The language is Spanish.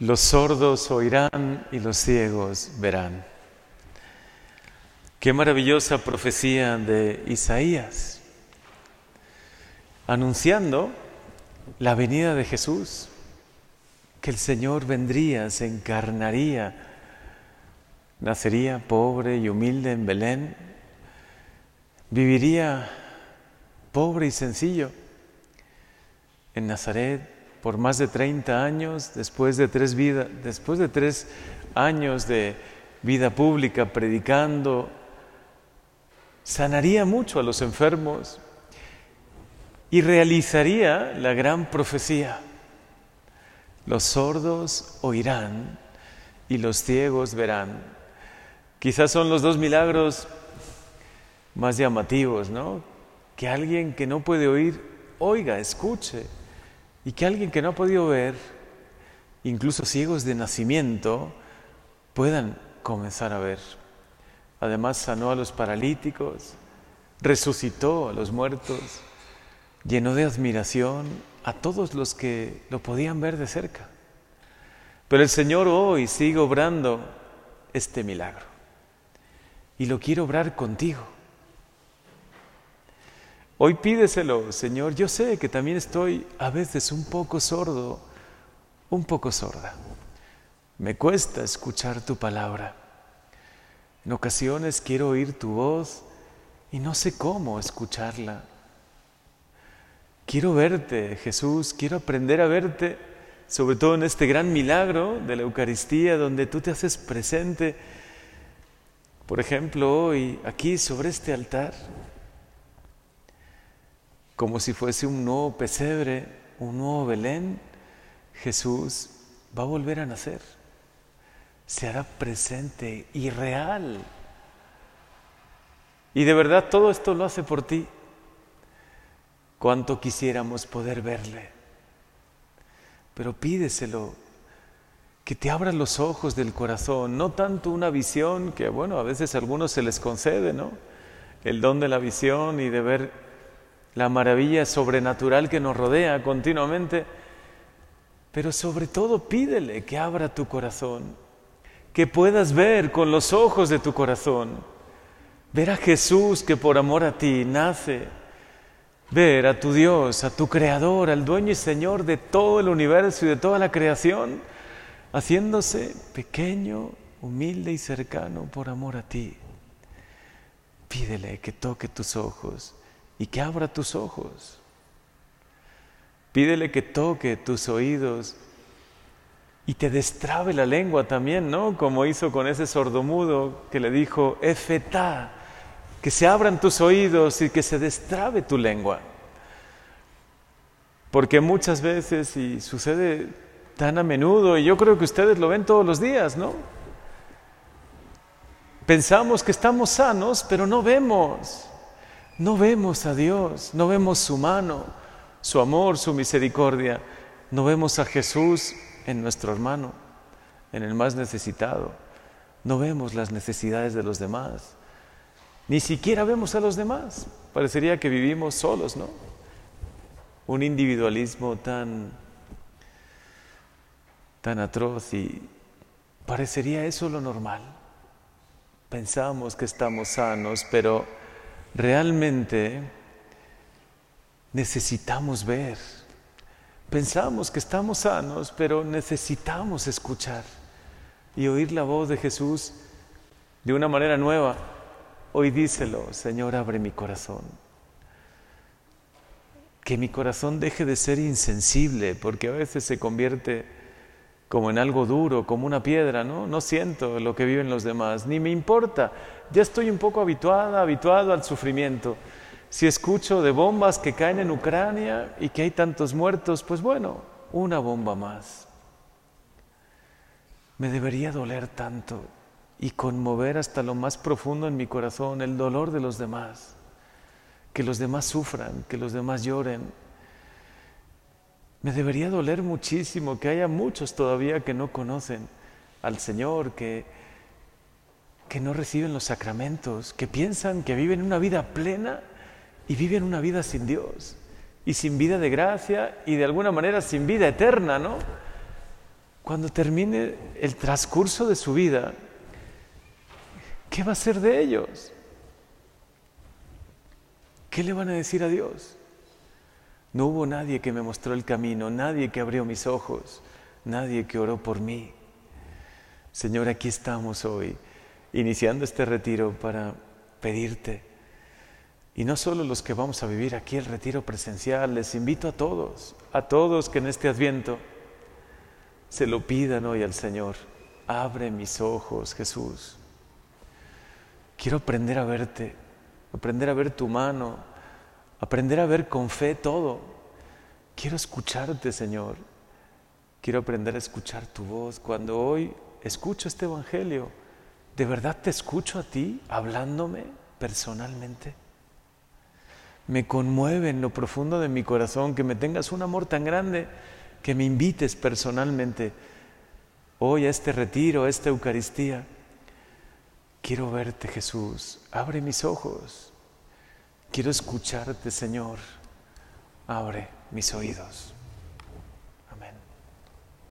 Los sordos oirán y los ciegos verán. Qué maravillosa profecía de Isaías, anunciando la venida de Jesús, que el Señor vendría, se encarnaría, nacería pobre y humilde en Belén, viviría pobre y sencillo en Nazaret por más de 30 años, después de tres, después de tres años de vida pública predicando, sanaría mucho a los enfermos y realizaría la gran profecía. Los sordos oirán y los ciegos verán. Quizás son los dos milagros más llamativos, ¿no? Que alguien que no puede oír, oiga, escuche y que alguien que no ha podido ver, incluso ciegos de nacimiento, puedan comenzar a ver. Además sanó a los paralíticos, resucitó a los muertos, llenó de admiración a todos los que lo podían ver de cerca. Pero el Señor hoy sigue obrando este milagro y lo quiero obrar contigo. Hoy pídeselo, Señor. Yo sé que también estoy a veces un poco sordo, un poco sorda. Me cuesta escuchar tu palabra. En ocasiones quiero oír tu voz y no sé cómo escucharla. Quiero verte, Jesús, quiero aprender a verte, sobre todo en este gran milagro de la Eucaristía, donde tú te haces presente. Por ejemplo, hoy, aquí sobre este altar, como si fuese un nuevo pesebre, un nuevo Belén, Jesús va a volver a nacer. Se hará presente y real. Y de verdad todo esto lo hace por ti. Cuánto quisiéramos poder verle. Pero pídeselo, que te abra los ojos del corazón, no tanto una visión que, bueno, a veces a algunos se les concede, ¿no? El don de la visión y de ver la maravilla sobrenatural que nos rodea continuamente, pero sobre todo pídele que abra tu corazón, que puedas ver con los ojos de tu corazón, ver a Jesús que por amor a ti nace, ver a tu Dios, a tu Creador, al dueño y Señor de todo el universo y de toda la creación, haciéndose pequeño, humilde y cercano por amor a ti. Pídele que toque tus ojos y que abra tus ojos. Pídele que toque tus oídos y te destrabe la lengua también, ¿no? Como hizo con ese sordomudo que le dijo, Efetá, que se abran tus oídos y que se destrabe tu lengua. Porque muchas veces, y sucede tan a menudo, y yo creo que ustedes lo ven todos los días, ¿no? Pensamos que estamos sanos, pero no vemos. No vemos a Dios, no vemos su mano, su amor, su misericordia. No vemos a Jesús en nuestro hermano, en el más necesitado. No vemos las necesidades de los demás. Ni siquiera vemos a los demás. Parecería que vivimos solos, ¿no? Un individualismo tan tan atroz y parecería eso lo normal. Pensamos que estamos sanos, pero realmente necesitamos ver. Pensamos que estamos sanos, pero necesitamos escuchar y oír la voz de Jesús de una manera nueva. Hoy díselo, Señor, abre mi corazón. Que mi corazón deje de ser insensible, porque a veces se convierte como en algo duro, como una piedra, ¿no? No siento lo que viven los demás, ni me importa. Ya estoy un poco habituada, habituado al sufrimiento. Si escucho de bombas que caen en Ucrania y que hay tantos muertos, pues bueno, una bomba más. Me debería doler tanto y conmover hasta lo más profundo en mi corazón el dolor de los demás. Que los demás sufran, que los demás lloren, me debería doler muchísimo que haya muchos todavía que no conocen al Señor, que, que no reciben los sacramentos, que piensan que viven una vida plena y viven una vida sin Dios y sin vida de gracia y de alguna manera sin vida eterna, ¿no? cuando termine el transcurso de su vida, ¿qué va a ser de ellos? ¿Qué le van a decir a Dios? No hubo nadie que me mostró el camino, nadie que abrió mis ojos, nadie que oró por mí. Señor, aquí estamos hoy, iniciando este retiro para pedirte. Y no solo los que vamos a vivir aquí el retiro presencial, les invito a todos, a todos que en este adviento se lo pidan hoy al Señor. Abre mis ojos, Jesús. Quiero aprender a verte, aprender a ver tu mano, aprender a ver con fe todo. Quiero escucharte, Señor. Quiero aprender a escuchar tu voz. Cuando hoy escucho este Evangelio, ¿de verdad te escucho a ti hablándome personalmente? Me conmueve en lo profundo de mi corazón que me tengas un amor tan grande que me invites personalmente hoy a este retiro, a esta Eucaristía. Quiero verte, Jesús. Abre mis ojos. Quiero escucharte, Señor. Abre mis oídos.